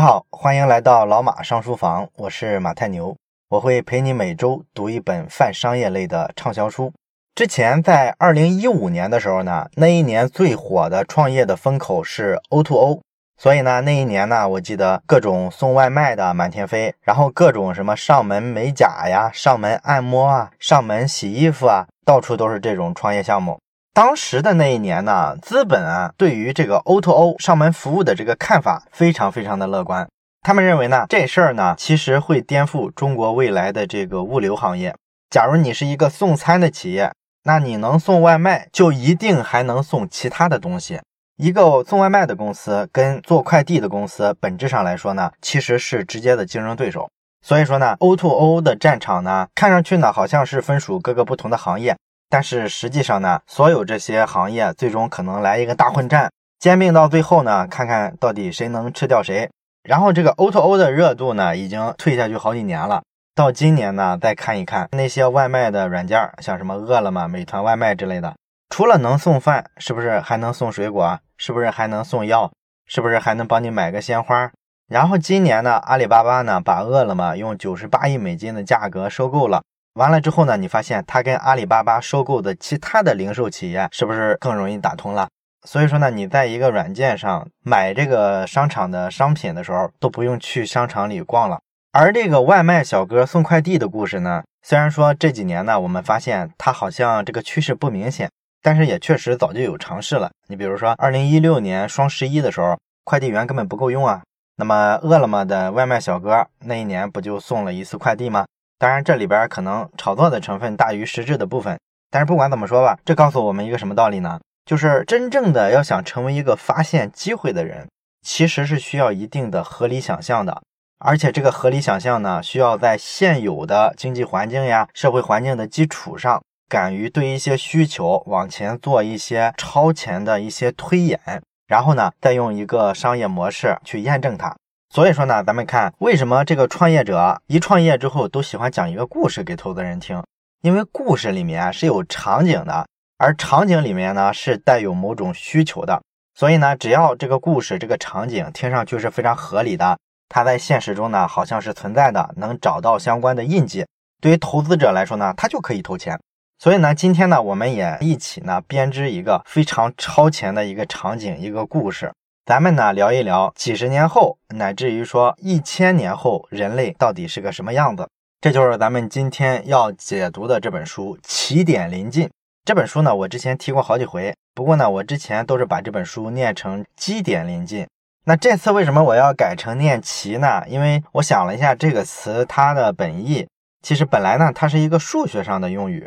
你好，欢迎来到老马上书房，我是马太牛，我会陪你每周读一本泛商业类的畅销书。之前在二零一五年的时候呢，那一年最火的创业的风口是 O to O，所以呢，那一年呢，我记得各种送外卖的满天飞，然后各种什么上门美甲呀、上门按摩啊、上门洗衣服啊，到处都是这种创业项目。当时的那一年呢，资本啊对于这个 O to O 上门服务的这个看法非常非常的乐观。他们认为呢，这事儿呢其实会颠覆中国未来的这个物流行业。假如你是一个送餐的企业，那你能送外卖，就一定还能送其他的东西。一个送外卖的公司跟做快递的公司本质上来说呢，其实是直接的竞争对手。所以说呢，O to O 的战场呢，看上去呢好像是分属各个不同的行业。但是实际上呢，所有这些行业最终可能来一个大混战，兼并到最后呢，看看到底谁能吃掉谁。然后这个 O to O 的热度呢，已经退下去好几年了。到今年呢，再看一看那些外卖的软件，像什么饿了么、美团外卖之类的，除了能送饭，是不是还能送水果？是不是还能送药？是不是还能帮你买个鲜花？然后今年呢，阿里巴巴呢，把饿了么用九十八亿美金的价格收购了。完了之后呢，你发现它跟阿里巴巴收购的其他的零售企业是不是更容易打通了？所以说呢，你在一个软件上买这个商场的商品的时候，都不用去商场里逛了。而这个外卖小哥送快递的故事呢，虽然说这几年呢，我们发现它好像这个趋势不明显，但是也确实早就有尝试了。你比如说，二零一六年双十一的时候，快递员根本不够用啊。那么饿了么的外卖小哥那一年不就送了一次快递吗？当然，这里边可能炒作的成分大于实质的部分。但是不管怎么说吧，这告诉我们一个什么道理呢？就是真正的要想成为一个发现机会的人，其实是需要一定的合理想象的。而且这个合理想象呢，需要在现有的经济环境呀、社会环境的基础上，敢于对一些需求往前做一些超前的一些推演，然后呢，再用一个商业模式去验证它。所以说呢，咱们看为什么这个创业者一创业之后都喜欢讲一个故事给投资人听，因为故事里面是有场景的，而场景里面呢是带有某种需求的。所以呢，只要这个故事这个场景听上去是非常合理的，它在现实中呢好像是存在的，能找到相关的印记，对于投资者来说呢，他就可以投钱。所以呢，今天呢，我们也一起呢编织一个非常超前的一个场景，一个故事。咱们呢聊一聊几十年后，乃至于说一千年后，人类到底是个什么样子？这就是咱们今天要解读的这本书《起点临近》。这本书呢，我之前提过好几回，不过呢，我之前都是把这本书念成《基点临近》。那这次为什么我要改成念“齐”呢？因为我想了一下这个词它的本意，其实本来呢，它是一个数学上的用语，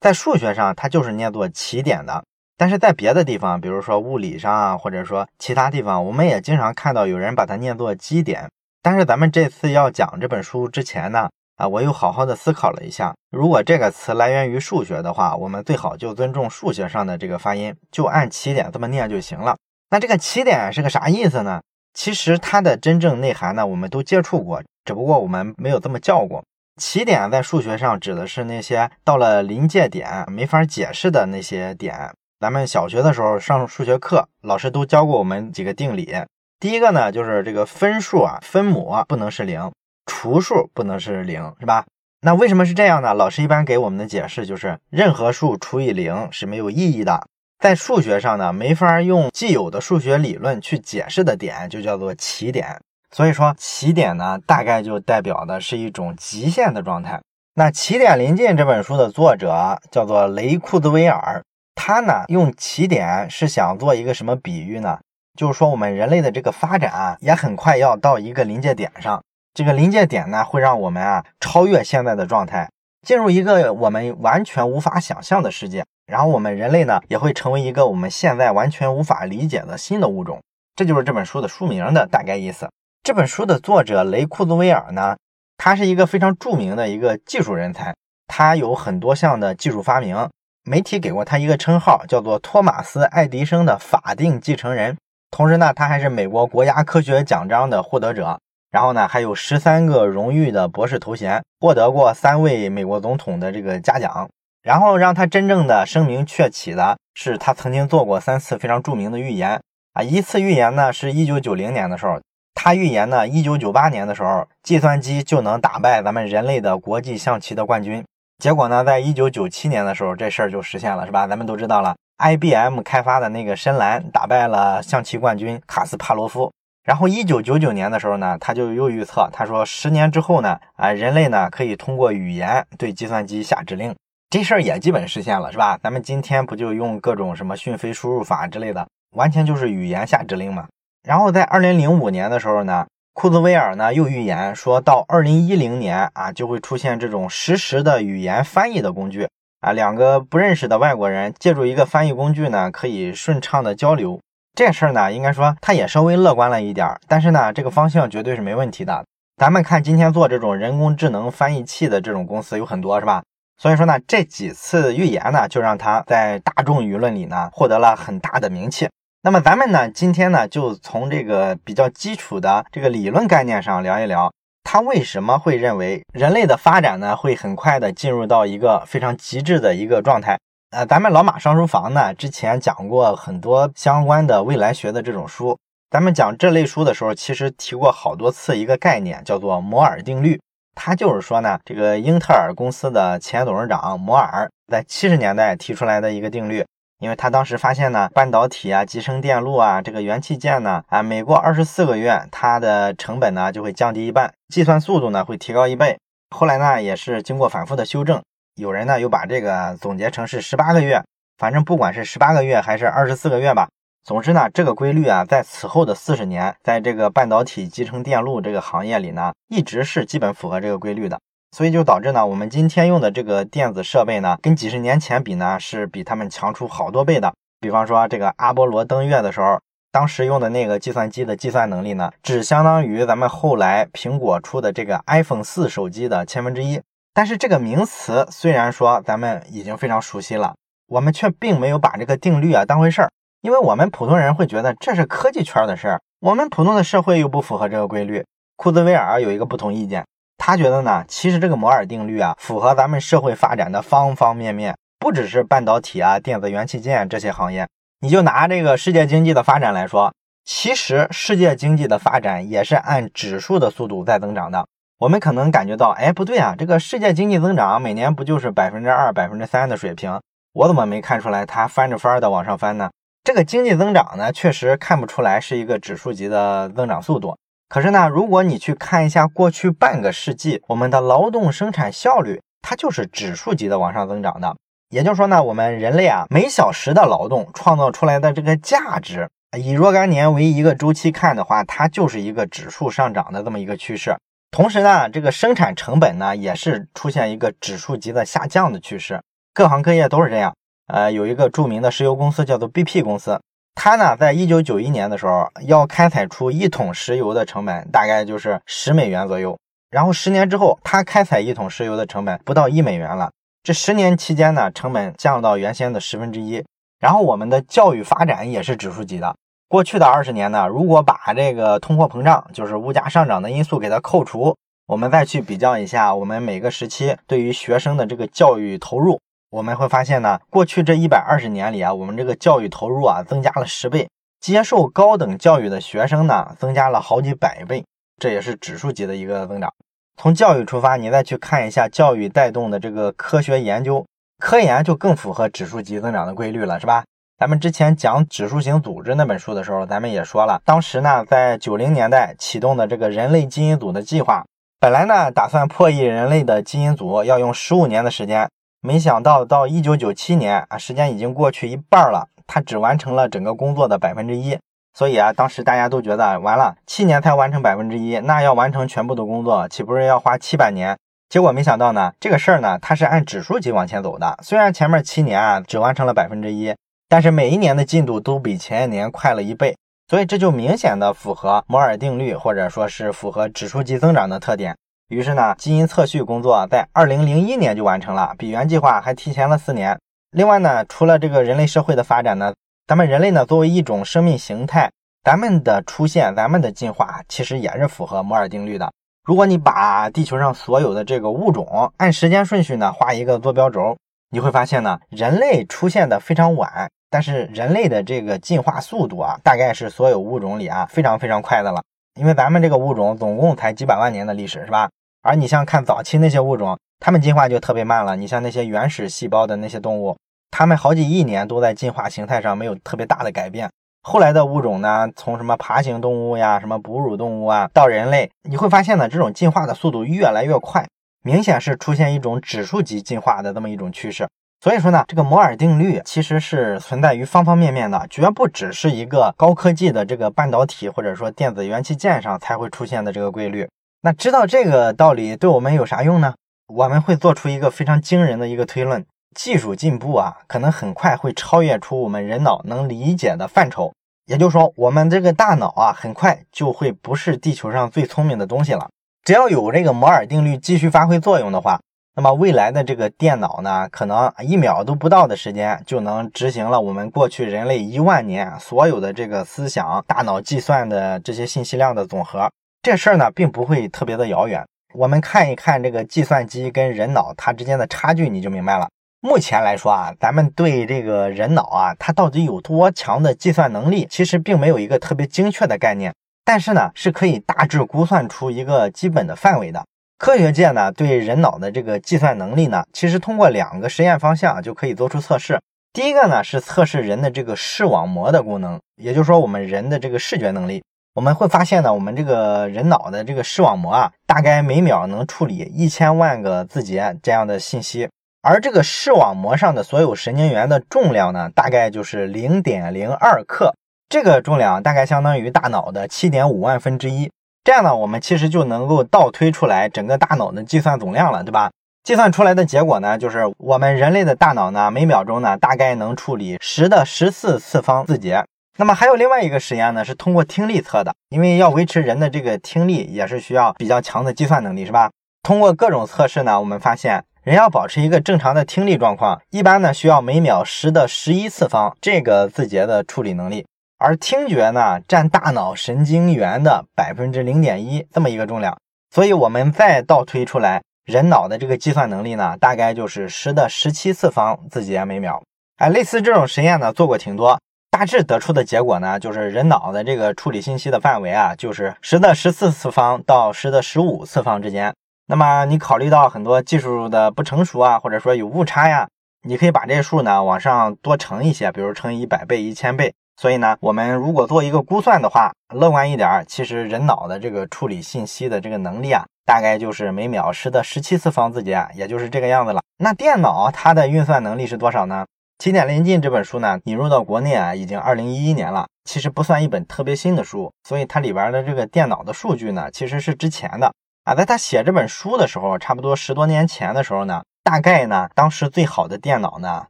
在数学上它就是念作起点的。但是在别的地方，比如说物理上啊，或者说其他地方，我们也经常看到有人把它念作基点。但是咱们这次要讲这本书之前呢，啊，我又好好的思考了一下，如果这个词来源于数学的话，我们最好就尊重数学上的这个发音，就按起点这么念就行了。那这个起点是个啥意思呢？其实它的真正内涵呢，我们都接触过，只不过我们没有这么叫过。起点在数学上指的是那些到了临界点没法解释的那些点。咱们小学的时候上数学课，老师都教过我们几个定理。第一个呢，就是这个分数啊，分母不能是零，除数不能是零，是吧？那为什么是这样呢？老师一般给我们的解释就是，任何数除以零是没有意义的。在数学上呢，没法用既有的数学理论去解释的点，就叫做起点。所以说，起点呢，大概就代表的是一种极限的状态。那《起点临近》这本书的作者叫做雷库兹威尔。他呢用起点是想做一个什么比喻呢？就是说我们人类的这个发展啊，也很快要到一个临界点上。这个临界点呢，会让我们啊超越现在的状态，进入一个我们完全无法想象的世界。然后我们人类呢，也会成为一个我们现在完全无法理解的新的物种。这就是这本书的书名的大概意思。这本书的作者雷库兹威尔呢，他是一个非常著名的一个技术人才，他有很多项的技术发明。媒体给过他一个称号，叫做托马斯·爱迪生的法定继承人。同时呢，他还是美国国家科学奖章的获得者。然后呢，还有十三个荣誉的博士头衔，获得过三位美国总统的这个嘉奖。然后让他真正的声名鹊起的是，他曾经做过三次非常著名的预言啊。一次预言呢，是一九九零年的时候，他预言呢，一九九八年的时候，计算机就能打败咱们人类的国际象棋的冠军。结果呢，在一九九七年的时候，这事儿就实现了，是吧？咱们都知道了，IBM 开发的那个深蓝打败了象棋冠军卡斯帕罗夫。然后一九九九年的时候呢，他就又预测，他说十年之后呢，啊，人类呢可以通过语言对计算机下指令。这事儿也基本实现了，是吧？咱们今天不就用各种什么讯飞输入法之类的，完全就是语言下指令嘛。然后在二零零五年的时候呢。库兹韦尔呢又预言说，到二零一零年啊，就会出现这种实时的语言翻译的工具啊，两个不认识的外国人借助一个翻译工具呢，可以顺畅的交流。这事儿呢，应该说他也稍微乐观了一点儿，但是呢，这个方向绝对是没问题的。咱们看今天做这种人工智能翻译器的这种公司有很多，是吧？所以说呢，这几次预言呢，就让他在大众舆论里呢获得了很大的名气。那么咱们呢，今天呢，就从这个比较基础的这个理论概念上聊一聊，他为什么会认为人类的发展呢，会很快的进入到一个非常极致的一个状态。呃，咱们老马上书房呢，之前讲过很多相关的未来学的这种书，咱们讲这类书的时候，其实提过好多次一个概念，叫做摩尔定律。它就是说呢，这个英特尔公司的前董事长摩尔在七十年代提出来的一个定律。因为他当时发现呢，半导体啊、集成电路啊、这个元器件呢，啊，每过二十四个月，它的成本呢就会降低一半，计算速度呢会提高一倍。后来呢，也是经过反复的修正，有人呢又把这个总结成是十八个月。反正不管是十八个月还是二十四个月吧，总之呢，这个规律啊，在此后的四十年，在这个半导体集成电路这个行业里呢，一直是基本符合这个规律的。所以就导致呢，我们今天用的这个电子设备呢，跟几十年前比呢，是比他们强出好多倍的。比方说这个阿波罗登月的时候，当时用的那个计算机的计算能力呢，只相当于咱们后来苹果出的这个 iPhone 四手机的千分之一。但是这个名词虽然说咱们已经非常熟悉了，我们却并没有把这个定律啊当回事儿，因为我们普通人会觉得这是科技圈的事儿，我们普通的社会又不符合这个规律。库兹韦尔有一个不同意见。他觉得呢，其实这个摩尔定律啊，符合咱们社会发展的方方面面，不只是半导体啊、电子元器件这些行业。你就拿这个世界经济的发展来说，其实世界经济的发展也是按指数的速度在增长的。我们可能感觉到，哎，不对啊，这个世界经济增长每年不就是百分之二、百分之三的水平？我怎么没看出来它翻着翻的往上翻呢？这个经济增长呢，确实看不出来是一个指数级的增长速度。可是呢，如果你去看一下过去半个世纪，我们的劳动生产效率，它就是指数级的往上增长的。也就是说呢，我们人类啊，每小时的劳动创造出来的这个价值，以若干年为一个周期看的话，它就是一个指数上涨的这么一个趋势。同时呢，这个生产成本呢，也是出现一个指数级的下降的趋势。各行各业都是这样。呃，有一个著名的石油公司叫做 BP 公司。它呢，在一九九一年的时候，要开采出一桶石油的成本大概就是十美元左右。然后十年之后，它开采一桶石油的成本不到一美元了。这十年期间呢，成本降到原先的十分之一。然后我们的教育发展也是指数级的。过去的二十年呢，如果把这个通货膨胀，就是物价上涨的因素给它扣除，我们再去比较一下我们每个时期对于学生的这个教育投入。我们会发现呢，过去这一百二十年里啊，我们这个教育投入啊增加了十倍，接受高等教育的学生呢增加了好几百倍，这也是指数级的一个增长。从教育出发，你再去看一下教育带动的这个科学研究，科研就更符合指数级增长的规律了，是吧？咱们之前讲指数型组织那本书的时候，咱们也说了，当时呢在九零年代启动的这个人类基因组的计划，本来呢打算破译人类的基因组要用十五年的时间。没想到到一九九七年啊，时间已经过去一半了，他只完成了整个工作的百分之一。所以啊，当时大家都觉得完了，七年才完成百分之一，那要完成全部的工作，岂不是要花七百年？结果没想到呢，这个事儿呢，它是按指数级往前走的。虽然前面七年啊只完成了百分之一，但是每一年的进度都比前一年快了一倍。所以这就明显的符合摩尔定律，或者说是符合指数级增长的特点。于是呢，基因测序工作在二零零一年就完成了，比原计划还提前了四年。另外呢，除了这个人类社会的发展呢，咱们人类呢作为一种生命形态，咱们的出现，咱们的进化其实也是符合摩尔定律的。如果你把地球上所有的这个物种按时间顺序呢画一个坐标轴，你会发现呢，人类出现的非常晚，但是人类的这个进化速度啊，大概是所有物种里啊非常非常快的了。因为咱们这个物种总共才几百万年的历史，是吧？而你像看早期那些物种，它们进化就特别慢了。你像那些原始细胞的那些动物，它们好几亿年都在进化形态上没有特别大的改变。后来的物种呢，从什么爬行动物呀、什么哺乳动物啊，到人类，你会发现呢，这种进化的速度越来越快，明显是出现一种指数级进化的这么一种趋势。所以说呢，这个摩尔定律其实是存在于方方面面的，绝不只是一个高科技的这个半导体或者说电子元器件上才会出现的这个规律。那知道这个道理对我们有啥用呢？我们会做出一个非常惊人的一个推论。技术进步啊，可能很快会超越出我们人脑能理解的范畴。也就是说，我们这个大脑啊，很快就会不是地球上最聪明的东西了。只要有这个摩尔定律继续发挥作用的话，那么未来的这个电脑呢，可能一秒都不到的时间就能执行了我们过去人类一万年所有的这个思想、大脑计算的这些信息量的总和。这事儿呢，并不会特别的遥远。我们看一看这个计算机跟人脑它之间的差距，你就明白了。目前来说啊，咱们对这个人脑啊，它到底有多强的计算能力，其实并没有一个特别精确的概念。但是呢，是可以大致估算出一个基本的范围的。科学界呢，对人脑的这个计算能力呢，其实通过两个实验方向就可以做出测试。第一个呢，是测试人的这个视网膜的功能，也就是说我们人的这个视觉能力。我们会发现呢，我们这个人脑的这个视网膜啊，大概每秒能处理一千万个字节这样的信息。而这个视网膜上的所有神经元的重量呢，大概就是零点零二克，这个重量大概相当于大脑的七点五万分之一。这样呢，我们其实就能够倒推出来整个大脑的计算总量了，对吧？计算出来的结果呢，就是我们人类的大脑呢，每秒钟呢，大概能处理十的十四次方字节。那么还有另外一个实验呢，是通过听力测的，因为要维持人的这个听力，也是需要比较强的计算能力，是吧？通过各种测试呢，我们发现。人要保持一个正常的听力状况，一般呢需要每秒十的十一次方这个字节的处理能力，而听觉呢占大脑神经元的百分之零点一这么一个重量，所以我们再倒推出来，人脑的这个计算能力呢，大概就是十的十七次方字节每秒。哎，类似这种实验呢做过挺多，大致得出的结果呢，就是人脑的这个处理信息的范围啊，就是十的十四次方到十的十五次方之间。那么你考虑到很多技术的不成熟啊，或者说有误差呀，你可以把这数呢往上多乘一些，比如乘以一百倍、一千倍。所以呢，我们如果做一个估算的话，乐观一点儿，其实人脑的这个处理信息的这个能力啊，大概就是每秒十的十七次方字节，也就是这个样子了。那电脑它的运算能力是多少呢？《起点临近》这本书呢引入到国内啊，已经二零一一年了，其实不算一本特别新的书，所以它里边的这个电脑的数据呢，其实是之前的。啊，在他写这本书的时候，差不多十多年前的时候呢，大概呢，当时最好的电脑呢，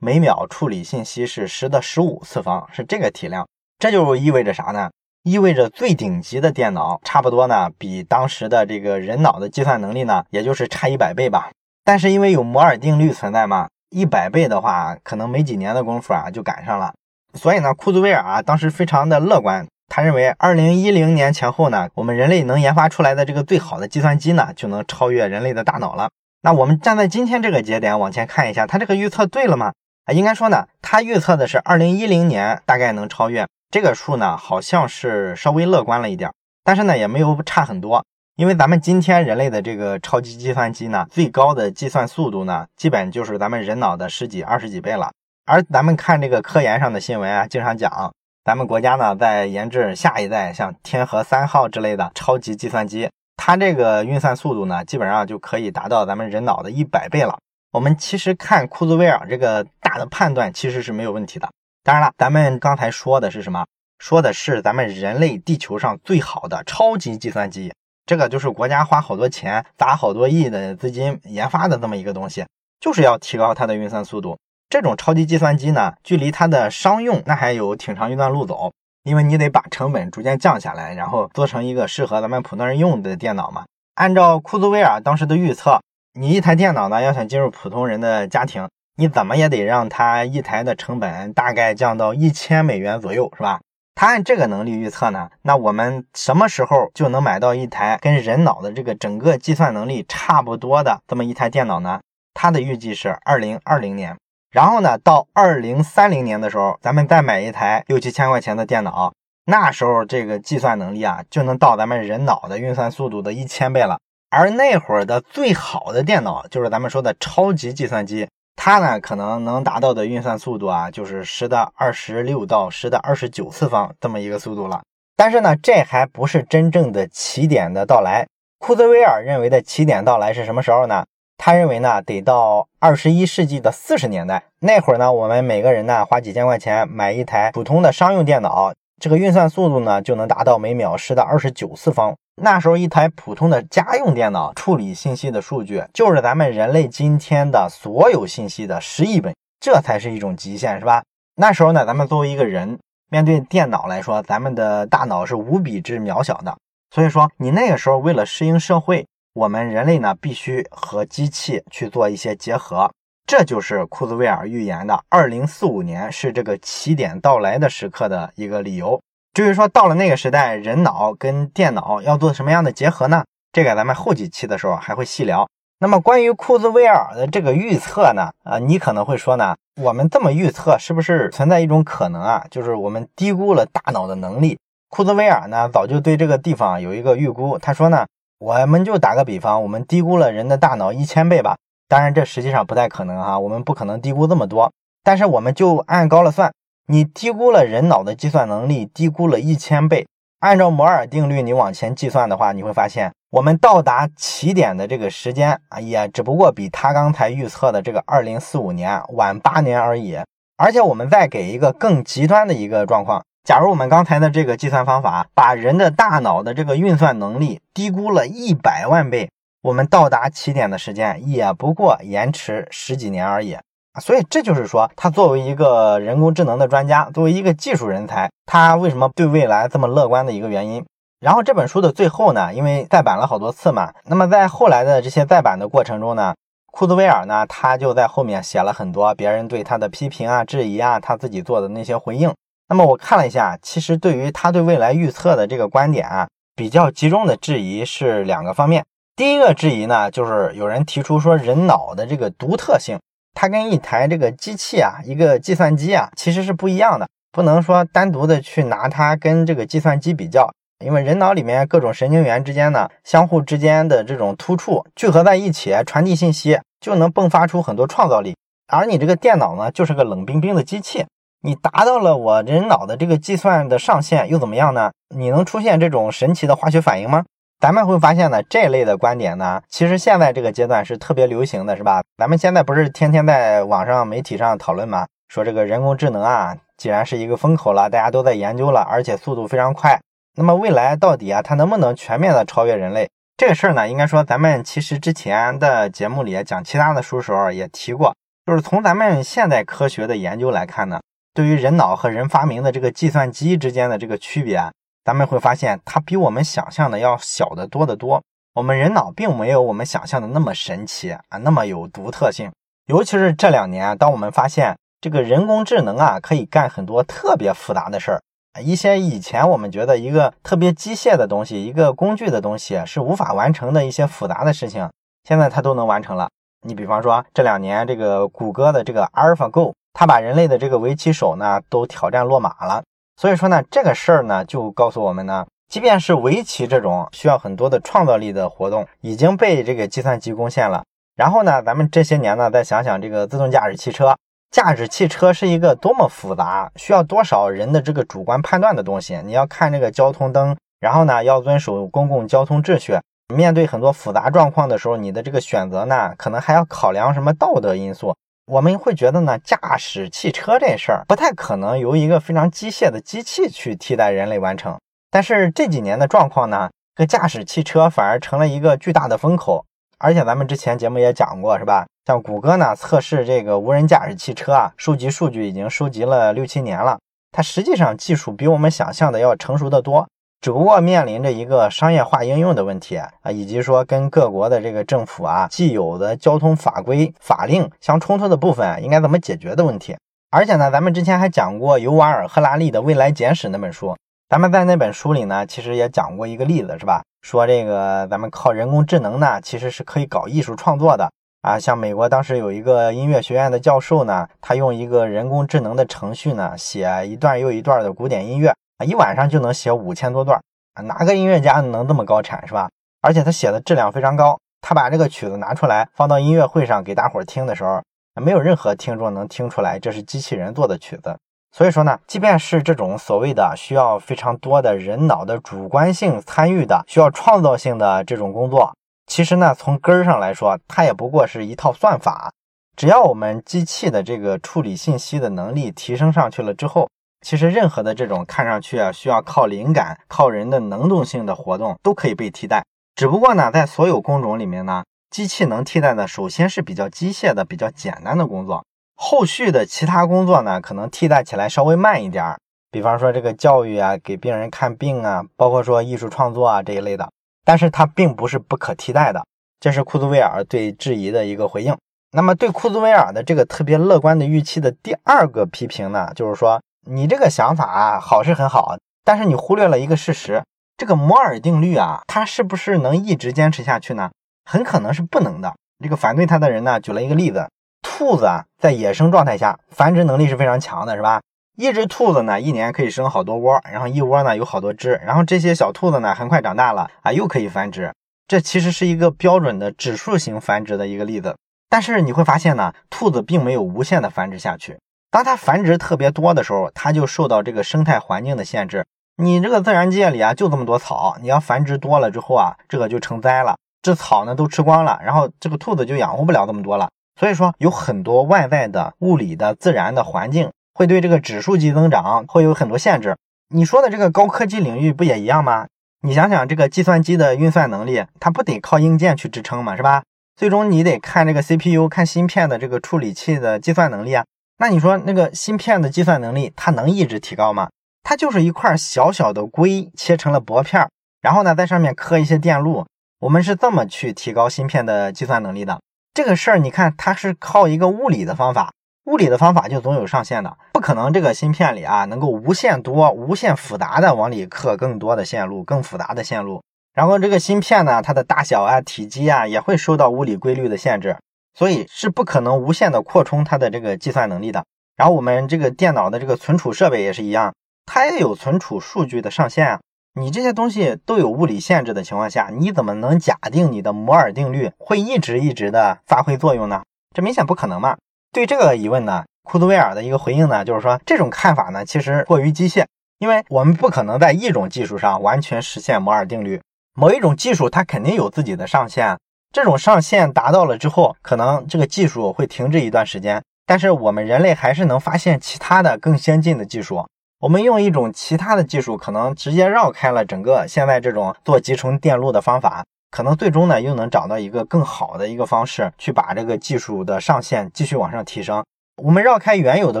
每秒处理信息是十的十五次方，是这个体量。这就意味着啥呢？意味着最顶级的电脑，差不多呢，比当时的这个人脑的计算能力呢，也就是差一百倍吧。但是因为有摩尔定律存在嘛，一百倍的话，可能没几年的功夫啊，就赶上了。所以呢，库兹韦尔啊，当时非常的乐观。他认为，二零一零年前后呢，我们人类能研发出来的这个最好的计算机呢，就能超越人类的大脑了。那我们站在今天这个节点往前看一下，他这个预测对了吗？啊，应该说呢，他预测的是二零一零年大概能超越这个数呢，好像是稍微乐观了一点，但是呢，也没有差很多。因为咱们今天人类的这个超级计算机呢，最高的计算速度呢，基本就是咱们人脑的十几、二十几倍了。而咱们看这个科研上的新闻啊，经常讲。咱们国家呢，在研制下一代像天河三号之类的超级计算机，它这个运算速度呢，基本上就可以达到咱们人脑的一百倍了。我们其实看库兹韦尔这个大的判断，其实是没有问题的。当然了，咱们刚才说的是什么？说的是咱们人类地球上最好的超级计算机，这个就是国家花好多钱、砸好多亿的资金研发的这么一个东西，就是要提高它的运算速度。这种超级计算机呢，距离它的商用那还有挺长一段路走，因为你得把成本逐渐降下来，然后做成一个适合咱们普通人用的电脑嘛。按照库兹韦尔当时的预测，你一台电脑呢要想进入普通人的家庭，你怎么也得让它一台的成本大概降到一千美元左右，是吧？他按这个能力预测呢，那我们什么时候就能买到一台跟人脑的这个整个计算能力差不多的这么一台电脑呢？他的预计是二零二零年。然后呢，到二零三零年的时候，咱们再买一台六七千块钱的电脑，那时候这个计算能力啊，就能到咱们人脑的运算速度的一千倍了。而那会儿的最好的电脑，就是咱们说的超级计算机，它呢可能能达到的运算速度啊，就是十的二十六到十的二十九次方这么一个速度了。但是呢，这还不是真正的起点的到来。库兹韦尔认为的起点到来是什么时候呢？他认为呢，得到二十一世纪的四十年代那会儿呢，我们每个人呢花几千块钱买一台普通的商用电脑，这个运算速度呢就能达到每秒十的二十九次方。那时候，一台普通的家用电脑处理信息的数据，就是咱们人类今天的所有信息的十亿倍，这才是一种极限，是吧？那时候呢，咱们作为一个人，面对电脑来说，咱们的大脑是无比之渺小的。所以说，你那个时候为了适应社会，我们人类呢，必须和机器去做一些结合。这就是库兹韦尔预言的二零四五年是这个起点到来的时刻的一个理由。至于说到了那个时代，人脑跟电脑要做什么样的结合呢？这个咱们后几期的时候还会细聊。那么关于库兹韦尔的这个预测呢？啊，你可能会说呢，我们这么预测是不是存在一种可能啊？就是我们低估了大脑的能力。库兹韦尔呢早就对这个地方有一个预估，他说呢，我们就打个比方，我们低估了人的大脑一千倍吧。当然这实际上不太可能哈，我们不可能低估这么多。但是我们就按高了算。你低估了人脑的计算能力，低估了一千倍。按照摩尔定律，你往前计算的话，你会发现我们到达起点的这个时间啊，也只不过比他刚才预测的这个二零四五年晚八年而已。而且我们再给一个更极端的一个状况，假如我们刚才的这个计算方法把人的大脑的这个运算能力低估了一百万倍，我们到达起点的时间也不过延迟十几年而已。所以这就是说，他作为一个人工智能的专家，作为一个技术人才，他为什么对未来这么乐观的一个原因。然后这本书的最后呢，因为再版了好多次嘛，那么在后来的这些再版的过程中呢，库兹韦尔呢，他就在后面写了很多别人对他的批评啊、质疑啊，他自己做的那些回应。那么我看了一下，其实对于他对未来预测的这个观点啊，比较集中的质疑是两个方面。第一个质疑呢，就是有人提出说人脑的这个独特性。它跟一台这个机器啊，一个计算机啊，其实是不一样的，不能说单独的去拿它跟这个计算机比较，因为人脑里面各种神经元之间呢，相互之间的这种突触聚合在一起，传递信息就能迸发出很多创造力，而你这个电脑呢，就是个冷冰冰的机器，你达到了我人脑的这个计算的上限又怎么样呢？你能出现这种神奇的化学反应吗？咱们会发现呢，这类的观点呢，其实现在这个阶段是特别流行的，是吧？咱们现在不是天天在网上媒体上讨论吗？说这个人工智能啊，既然是一个风口了，大家都在研究了，而且速度非常快。那么未来到底啊，它能不能全面的超越人类？这个事儿呢，应该说咱们其实之前的节目里讲其他的书时候也提过，就是从咱们现代科学的研究来看呢，对于人脑和人发明的这个计算机之间的这个区别。咱们会发现，它比我们想象的要小得多得多。我们人脑并没有我们想象的那么神奇啊，那么有独特性。尤其是这两年，当我们发现这个人工智能啊，可以干很多特别复杂的事儿，一些以前我们觉得一个特别机械的东西、一个工具的东西是无法完成的一些复杂的事情，现在它都能完成了。你比方说，这两年这个谷歌的这个 AlphaGo，他把人类的这个围棋手呢都挑战落马了。所以说呢，这个事儿呢，就告诉我们呢，即便是围棋这种需要很多的创造力的活动，已经被这个计算机攻陷了。然后呢，咱们这些年呢，再想想这个自动驾驶汽车，驾驶汽车是一个多么复杂，需要多少人的这个主观判断的东西。你要看这个交通灯，然后呢，要遵守公共交通秩序。面对很多复杂状况的时候，你的这个选择呢，可能还要考量什么道德因素。我们会觉得呢，驾驶汽车这事儿不太可能由一个非常机械的机器去替代人类完成。但是这几年的状况呢，这驾驶汽车反而成了一个巨大的风口。而且咱们之前节目也讲过，是吧？像谷歌呢，测试这个无人驾驶汽车啊，收集数据已经收集了六七年了，它实际上技术比我们想象的要成熟的多。只不过面临着一个商业化应用的问题啊，以及说跟各国的这个政府啊既有的交通法规法令相冲突的部分，应该怎么解决的问题。而且呢，咱们之前还讲过尤瓦尔·赫拉利的《未来简史》那本书，咱们在那本书里呢，其实也讲过一个例子，是吧？说这个咱们靠人工智能呢，其实是可以搞艺术创作的啊。像美国当时有一个音乐学院的教授呢，他用一个人工智能的程序呢，写一段又一段的古典音乐。一晚上就能写五千多段啊，哪个音乐家能这么高产是吧？而且他写的质量非常高，他把这个曲子拿出来放到音乐会上给大伙儿听的时候，没有任何听众能听出来这是机器人做的曲子。所以说呢，即便是这种所谓的需要非常多的人脑的主观性参与的、需要创造性的这种工作，其实呢，从根儿上来说，它也不过是一套算法。只要我们机器的这个处理信息的能力提升上去了之后，其实任何的这种看上去啊需要靠灵感、靠人的能动性的活动都可以被替代。只不过呢，在所有工种里面呢，机器能替代的首先是比较机械的、比较简单的工作。后续的其他工作呢，可能替代起来稍微慢一点儿，比方说这个教育啊，给病人看病啊，包括说艺术创作啊这一类的，但是它并不是不可替代的。这是库兹韦尔对质疑的一个回应。那么对库兹韦尔的这个特别乐观的预期的第二个批评呢，就是说你这个想法啊好是很好，但是你忽略了一个事实，这个摩尔定律啊，它是不是能一直坚持下去呢？很可能是不能的。这个反对他的人呢，举了一个例子。兔子啊，在野生状态下繁殖能力是非常强的，是吧？一只兔子呢，一年可以生好多窝，然后一窝呢有好多只，然后这些小兔子呢，很快长大了啊，又可以繁殖。这其实是一个标准的指数型繁殖的一个例子。但是你会发现呢，兔子并没有无限的繁殖下去。当它繁殖特别多的时候，它就受到这个生态环境的限制。你这个自然界里啊，就这么多草，你要繁殖多了之后啊，这个就成灾了。这草呢都吃光了，然后这个兔子就养活不了这么多了。所以说，有很多外在的物理的自然的环境会对这个指数级增长会有很多限制。你说的这个高科技领域不也一样吗？你想想，这个计算机的运算能力，它不得靠硬件去支撑吗？是吧？最终你得看这个 CPU，看芯片的这个处理器的计算能力啊。那你说那个芯片的计算能力，它能一直提高吗？它就是一块小小的硅切成了薄片，然后呢，在上面刻一些电路。我们是这么去提高芯片的计算能力的。这个事儿，你看它是靠一个物理的方法，物理的方法就总有上限的，不可能这个芯片里啊能够无限多、无限复杂的往里刻更多的线路、更复杂的线路。然后这个芯片呢，它的大小啊、体积啊也会受到物理规律的限制，所以是不可能无限的扩充它的这个计算能力的。然后我们这个电脑的这个存储设备也是一样，它也有存储数据的上限啊。你这些东西都有物理限制的情况下，你怎么能假定你的摩尔定律会一直一直的发挥作用呢？这明显不可能嘛！对这个疑问呢，库兹韦尔的一个回应呢，就是说这种看法呢，其实过于机械，因为我们不可能在一种技术上完全实现摩尔定律。某一种技术它肯定有自己的上限，这种上限达到了之后，可能这个技术会停滞一段时间，但是我们人类还是能发现其他的更先进的技术。我们用一种其他的技术，可能直接绕开了整个现在这种做集成电路的方法，可能最终呢又能找到一个更好的一个方式，去把这个技术的上限继续往上提升。我们绕开原有的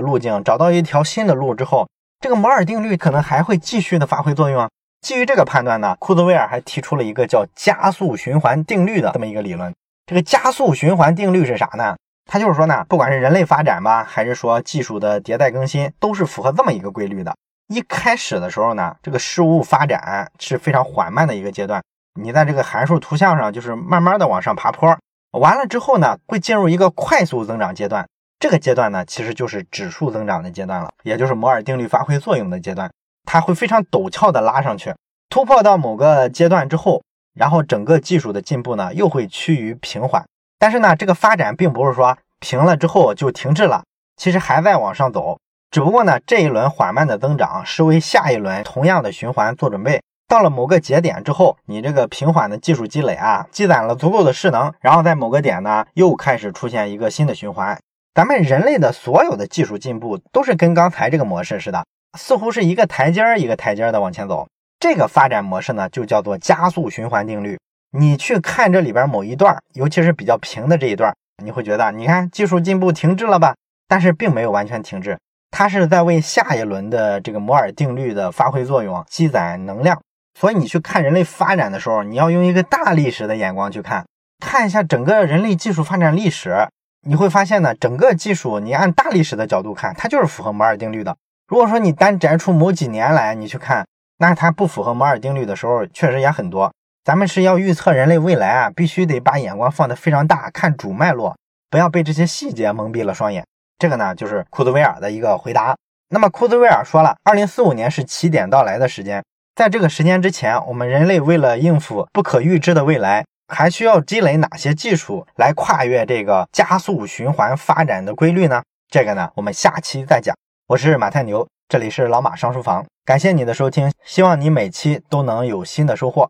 路径，找到一条新的路之后，这个摩尔定律可能还会继续的发挥作用。基于这个判断呢，库兹韦尔还提出了一个叫加速循环定律的这么一个理论。这个加速循环定律是啥呢？它就是说呢，不管是人类发展吧，还是说技术的迭代更新，都是符合这么一个规律的。一开始的时候呢，这个事物发展是非常缓慢的一个阶段。你在这个函数图像上，就是慢慢的往上爬坡。完了之后呢，会进入一个快速增长阶段。这个阶段呢，其实就是指数增长的阶段了，也就是摩尔定律发挥作用的阶段。它会非常陡峭的拉上去，突破到某个阶段之后，然后整个技术的进步呢，又会趋于平缓。但是呢，这个发展并不是说平了之后就停滞了，其实还在往上走。只不过呢，这一轮缓慢的增长是为下一轮同样的循环做准备。到了某个节点之后，你这个平缓的技术积累啊，积攒了足够的势能，然后在某个点呢，又开始出现一个新的循环。咱们人类的所有的技术进步都是跟刚才这个模式似的，似乎是一个台阶儿一个台阶儿的往前走。这个发展模式呢，就叫做加速循环定律。你去看这里边某一段，尤其是比较平的这一段，你会觉得，你看技术进步停滞了吧？但是并没有完全停滞，它是在为下一轮的这个摩尔定律的发挥作用积攒能量。所以你去看人类发展的时候，你要用一个大历史的眼光去看，看一下整个人类技术发展历史，你会发现呢，整个技术你按大历史的角度看，它就是符合摩尔定律的。如果说你单摘出某几年来，你去看，那它不符合摩尔定律的时候，确实也很多。咱们是要预测人类未来啊，必须得把眼光放得非常大，看主脉络，不要被这些细节蒙蔽了双眼。这个呢，就是库兹威尔的一个回答。那么库兹威尔说了，二零四五年是起点到来的时间，在这个时间之前，我们人类为了应付不可预知的未来，还需要积累哪些技术来跨越这个加速循环发展的规律呢？这个呢，我们下期再讲。我是马太牛这里是老马上书房感谢你的收听希望你每期都能有新的收获。